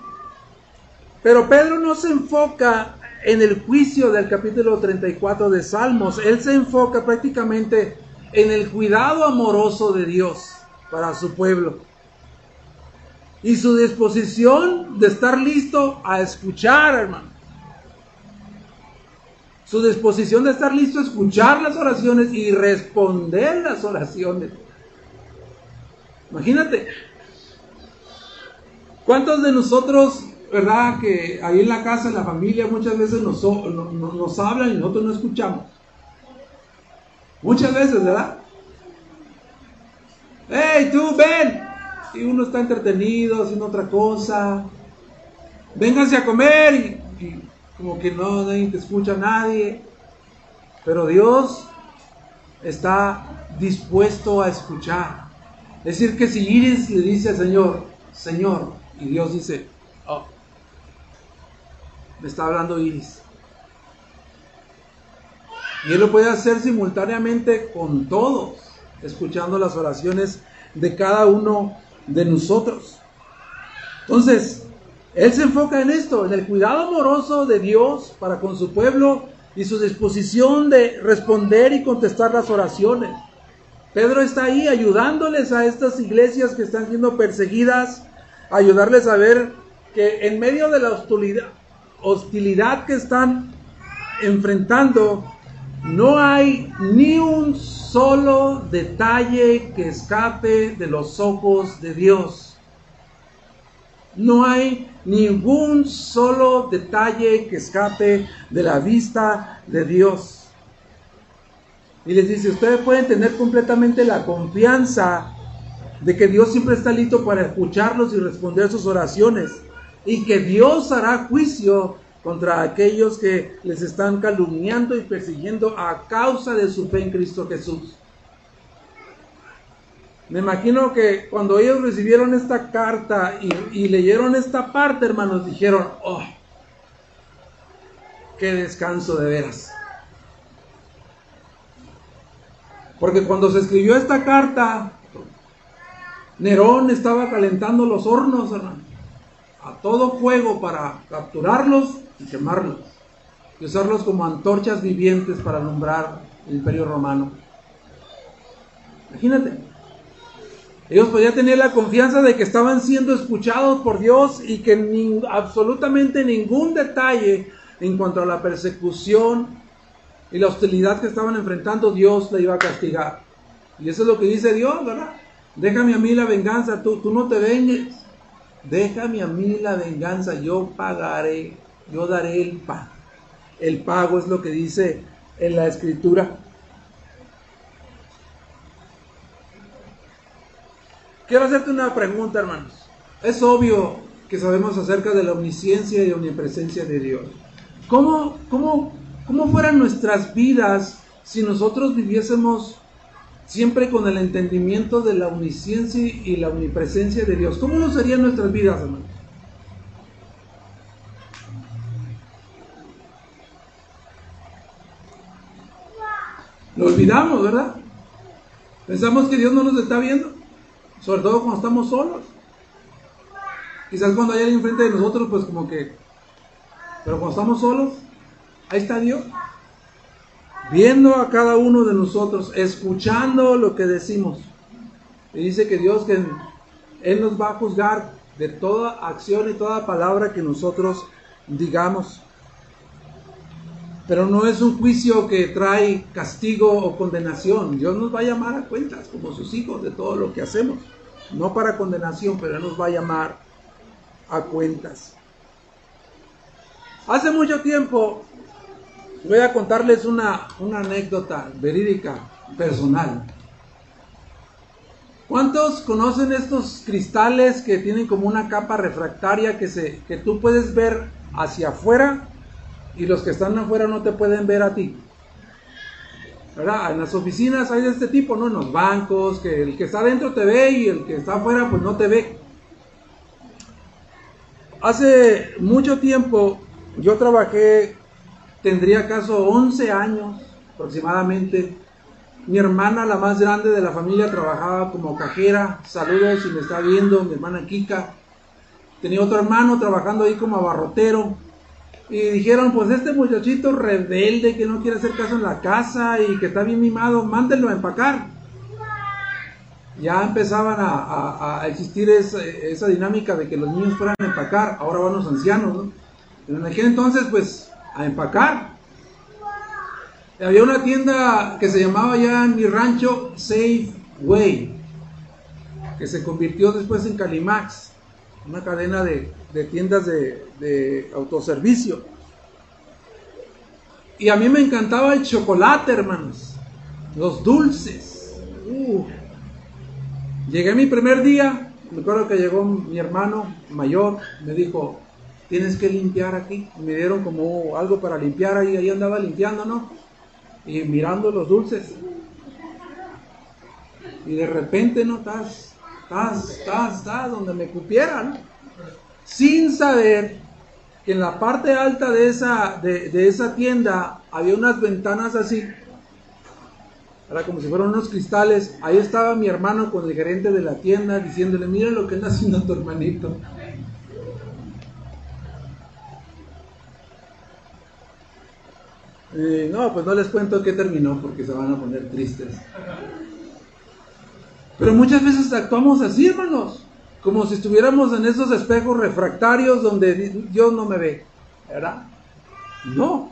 S1: Pero Pedro no se enfoca en el juicio del capítulo 34 de Salmos, él se enfoca prácticamente en el cuidado amoroso de Dios para su pueblo y su disposición de estar listo a escuchar, hermano. Su disposición de estar listo a escuchar las oraciones y responder las oraciones. Imagínate, ¿Cuántos de nosotros, verdad, que ahí en la casa, en la familia, muchas veces nos, nos, hablan y nosotros no escuchamos? Muchas veces, ¿verdad? ¡Hey, tú, ven! Y uno está entretenido, haciendo otra cosa. Vénganse a comer y, como que no, nadie te escucha nadie. Pero Dios está dispuesto a escuchar. Es decir, que si Iris le dice al Señor, Señor, y Dios dice, oh, me está hablando Iris. Y Él lo puede hacer simultáneamente con todos, escuchando las oraciones de cada uno de nosotros. Entonces, Él se enfoca en esto, en el cuidado amoroso de Dios para con su pueblo y su disposición de responder y contestar las oraciones. Pedro está ahí ayudándoles a estas iglesias que están siendo perseguidas ayudarles a ver que en medio de la hostilidad, hostilidad que están enfrentando, no hay ni un solo detalle que escape de los ojos de Dios. No hay ningún solo detalle que escape de la vista de Dios. Y les dice, ustedes pueden tener completamente la confianza de que Dios siempre está listo para escucharlos y responder sus oraciones, y que Dios hará juicio contra aquellos que les están calumniando y persiguiendo a causa de su fe en Cristo Jesús. Me imagino que cuando ellos recibieron esta carta y, leyeron esta parte, hermanos, dijeron, oh, qué descanso de veras. Porque cuando se escribió esta carta, Nerón estaba calentando los hornos, a todo fuego para capturarlos y quemarlos, y usarlos como antorchas vivientes para alumbrar el imperio romano. Imagínate. Ellos podían tener la confianza de que estaban siendo escuchados por Dios y que absolutamente ningún detalle en cuanto a la persecución y la hostilidad que estaban enfrentando, Dios le iba a castigar. Y eso es lo que dice Dios, ¿verdad? Déjame a mí la venganza, tú, tú no te vengues. Déjame a mí la venganza, yo pagaré, yo daré el pago. El pago es lo que dice en la escritura. Quiero hacerte una pregunta, hermanos. Es obvio que sabemos acerca de la omnisciencia y omnipresencia de Dios. ¿Cómo, cómo, cómo fueran nuestras vidas si nosotros viviésemos siempre con el entendimiento de la omnisciencia y la omnipresencia de Dios. ¿Cómo no serían nuestras vidas, hermanos? Lo olvidamos, ¿verdad? Pensamos que Dios no nos está viendo, sobre todo cuando estamos solos. Quizás cuando hay alguien enfrente de nosotros, pues como que... Pero cuando estamos solos, ahí está Dios. Viendo a cada uno de nosotros, escuchando lo que decimos. Y dice que Dios, que Él nos va a juzgar de toda acción y toda palabra que nosotros digamos. Pero no es un juicio que trae castigo o condenación. Dios nos va a llamar a cuentas como sus hijos de todo lo que hacemos. No para condenación, pero nos va a llamar a cuentas. Hace mucho tiempo voy a contarles una, una anécdota verídica, personal. ¿Cuántos conocen estos cristales que tienen como una capa refractaria que, se, que tú puedes ver hacia afuera y los que están afuera no te pueden ver a ti? ¿verdad? En las oficinas hay de este tipo, ¿no? En los bancos, que el que está adentro te ve y el que está afuera pues no te ve. Hace mucho tiempo yo trabajé, tendría acaso 11 años aproximadamente. Mi hermana, la más grande de la familia, trabajaba como cajera. Saludos si me está viendo, mi hermana Kika. Tenía otro hermano trabajando ahí como abarrotero. Y dijeron, pues este muchachito rebelde que no quiere hacer caso en la casa y que está bien mimado, mándenlo a empacar. Ya empezaban a, existir esa, dinámica de que los niños fueran a empacar, ahora van los ancianos, ¿no? Pero en aquel entonces, pues, a empacar. Había una tienda que se llamaba ya en mi rancho Safeway, que se convirtió después en Calimax, una cadena de, tiendas de, autoservicio. Y a mí me encantaba el chocolate, hermanos, los dulces. Llegué mi primer día, me acuerdo que llegó mi hermano mayor, me dijo, tienes que limpiar aquí. me dieron como algo para limpiar ahí, ahí andaba limpiando, ¿no? Y mirando los dulces. Y de repente, ¿no? Estás, estás, estás, estás, donde me cupieran. Sin saber que en la parte alta de esa, de, de esa tienda había unas ventanas así. Era como si fueran unos cristales. Ahí estaba mi hermano con el gerente de la tienda diciéndole, mira lo que anda haciendo tu hermanito. no, pues no les cuento qué terminó porque se van a poner tristes. Pero muchas veces actuamos así, hermanos, como si estuviéramos en esos espejos refractarios donde Dios no me ve, ¿verdad? No.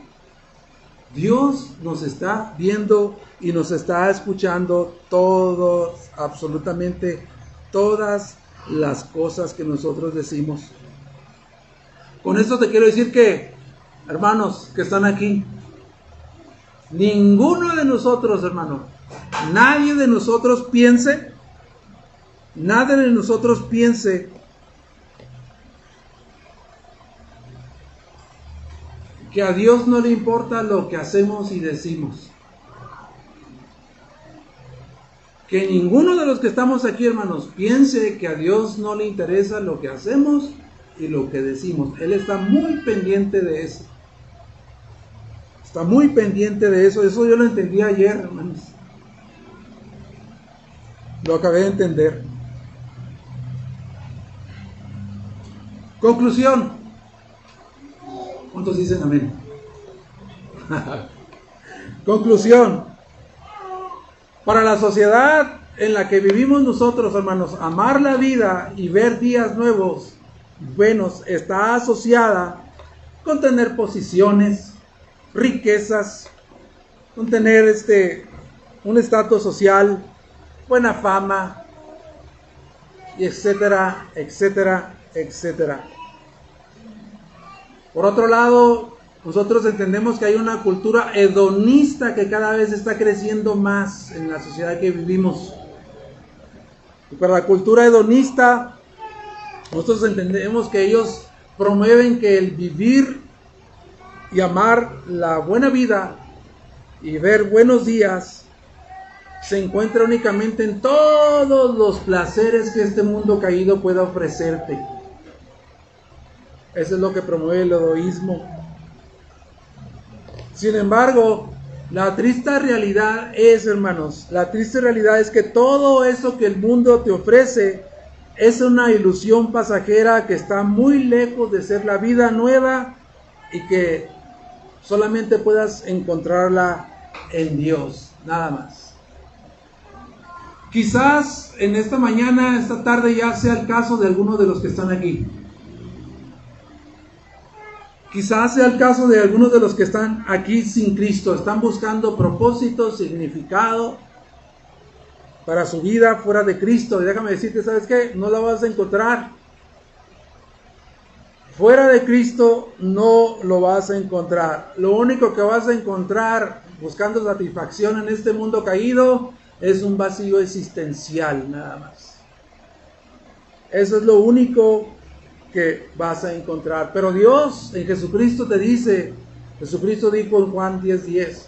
S1: Dios nos está viendo y nos está escuchando todos, absolutamente todas las cosas que nosotros decimos. Con esto te quiero decir que, hermanos que están aquí, Ninguno de nosotros, hermano, nadie de nosotros piense, nadie de nosotros piense que a Dios no le importa lo que hacemos y decimos. Que ninguno de los que estamos aquí, hermanos, piense que a Dios no le interesa lo que hacemos y lo que decimos. Él está muy pendiente de eso. Está muy pendiente de eso. Eso yo lo entendí ayer, hermanos. Lo acabé de entender. Conclusión. ¿Cuántos dicen amén? (laughs) Conclusión. Para la sociedad en la que vivimos nosotros, hermanos, amar la vida y ver días nuevos, buenos, está asociada con tener posiciones, riquezas, con tener este, un estatus social, buena fama, etcétera, etcétera, etcétera. Por otro lado, nosotros entendemos que hay una cultura hedonista que cada vez está creciendo más en la sociedad que vivimos. Y para la cultura hedonista, nosotros entendemos que ellos promueven que el vivir y amar la buena vida y ver buenos días se encuentra únicamente en todos los placeres que este mundo caído pueda ofrecerte. Eso es lo que promueve el egoísmo. Sin embargo, la triste realidad es, hermanos, la triste realidad es que todo eso que el mundo te ofrece es una ilusión pasajera que está muy lejos de ser la vida nueva y que solamente puedas encontrarla en Dios, nada más. Quizás en esta mañana, esta tarde ya sea el caso de algunos de los que están aquí. Quizás sea el caso de algunos de los que están aquí sin Cristo, están buscando propósito, significado para su vida fuera de Cristo. Y déjame decirte, ¿sabes qué? No la vas a encontrar. Fuera de Cristo no lo vas a encontrar. Lo único que vas a encontrar buscando satisfacción en este mundo caído es un vacío existencial nada más. Eso es lo único que vas a encontrar. Pero Dios en Jesucristo te dice, Jesucristo dijo en Juan 10:10, 10,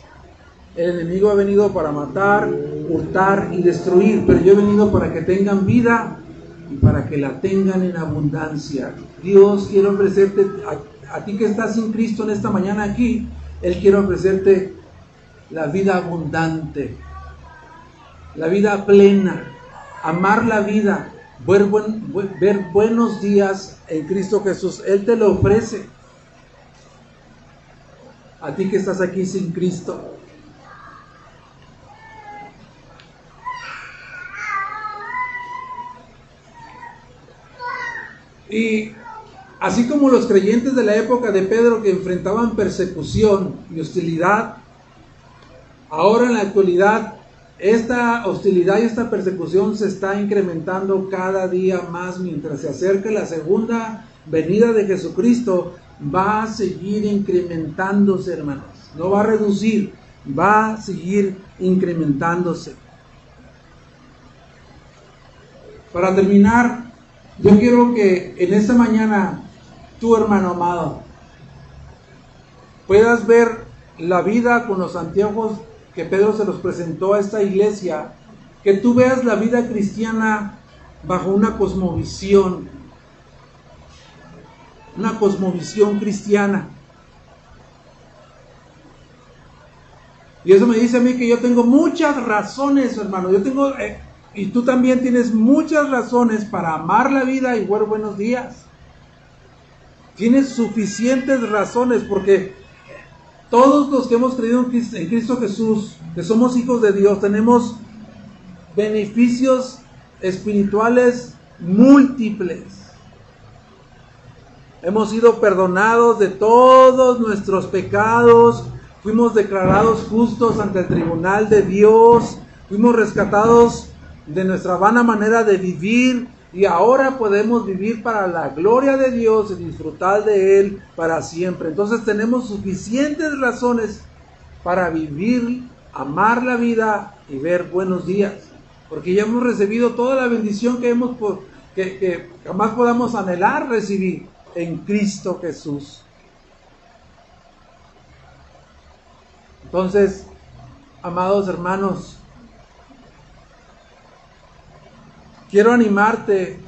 S1: el enemigo ha venido para matar, hurtar y destruir, pero yo he venido para que tengan vida y para que la tengan en abundancia. Dios quiere ofrecerte, a, a ti que estás sin Cristo en esta mañana aquí, Él quiere ofrecerte la vida abundante, la vida plena, amar la vida, ver, ver buenos días en Cristo Jesús. Él te lo ofrece. A ti que estás aquí sin Cristo. Y así como los creyentes de la época de Pedro que enfrentaban persecución y hostilidad, ahora en la actualidad esta hostilidad y esta persecución se está incrementando cada día más mientras se acerca la segunda venida de Jesucristo. Va a seguir incrementándose, hermanos. No va a reducir, va a seguir incrementándose. Para terminar, yo quiero que en esta mañana, tu hermano amado, puedas ver la vida con los anteojos que Pedro se los presentó a esta iglesia, que tú veas la vida cristiana bajo una cosmovisión, una cosmovisión cristiana. Y eso me dice a mí que yo tengo muchas razones, hermano. Yo tengo, eh, y tú también tienes muchas razones para amar la vida y buenos días. Tienes suficientes razones porque todos los que hemos creído en Cristo Jesús, que somos hijos de Dios, tenemos beneficios espirituales múltiples. Hemos sido perdonados de todos nuestros pecados, fuimos declarados justos ante el tribunal de Dios, fuimos rescatados de nuestra vana manera de vivir, y ahora podemos vivir para la gloria de Dios y disfrutar de Él para siempre. Entonces tenemos suficientes razones para vivir, amar la vida y ver buenos días. Porque ya hemos recibido toda la bendición que, hemos, que, que jamás podamos anhelar recibir en Cristo Jesús. Entonces, amados hermanos, Quiero animarte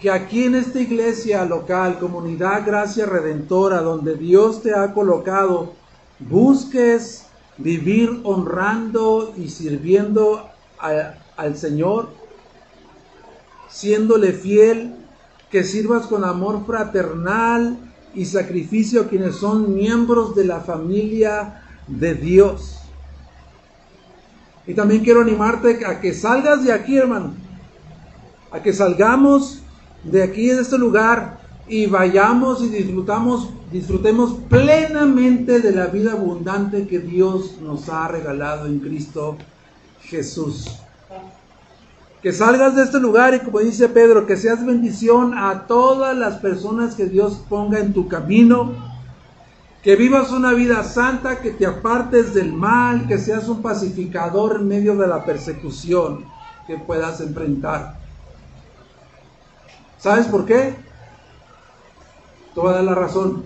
S1: que aquí en esta iglesia local, comunidad Gracia Redentora, donde Dios te ha colocado, busques vivir honrando y sirviendo al Señor, siéndole fiel, que sirvas con amor fraternal y sacrificio a quienes son miembros de la familia de Dios. Y también quiero animarte a que salgas de aquí, hermano a que salgamos de aquí, de este lugar, y vayamos y disfrutamos, disfrutemos plenamente de la vida abundante que Dios nos ha regalado en Cristo Jesús. Que salgas de este lugar y como dice Pedro, que seas bendición a todas las personas que Dios ponga en tu camino. Que vivas una vida santa, que te apartes del mal, que seas un pacificador en medio de la persecución que puedas enfrentar. ¿Sabes por qué? Te voy a dar la razón.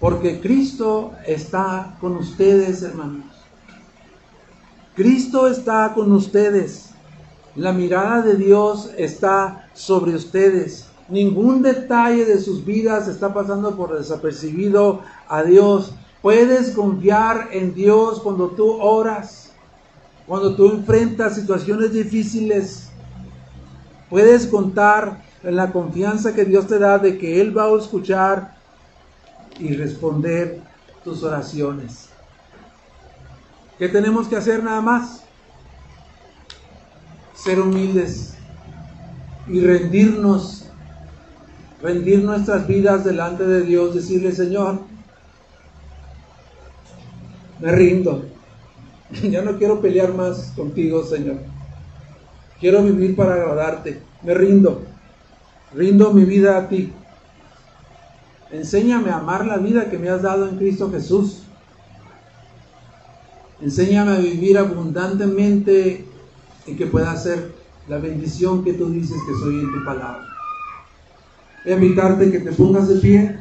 S1: Porque Cristo está con ustedes, hermanos. Cristo está con ustedes. La mirada de Dios está sobre ustedes. Ningún detalle de sus vidas está pasando por desapercibido a Dios. Puedes confiar en Dios cuando tú oras, cuando tú enfrentas situaciones difíciles. Puedes contar en la confianza que Dios te da de que Él va a escuchar y responder tus oraciones. ¿Qué tenemos que hacer nada más? Ser humildes y rendirnos, rendir nuestras vidas delante de Dios, decirle, Señor, me rindo. (laughs) Ya no quiero pelear más contigo, Señor. Quiero vivir para agradarte. Me rindo. Rindo mi vida a ti. Enséñame a amar la vida que me has dado en Cristo Jesús. Enséñame a vivir abundantemente y que pueda ser la bendición que tú dices que soy en tu palabra. Voy a invitarte que te pongas de pie.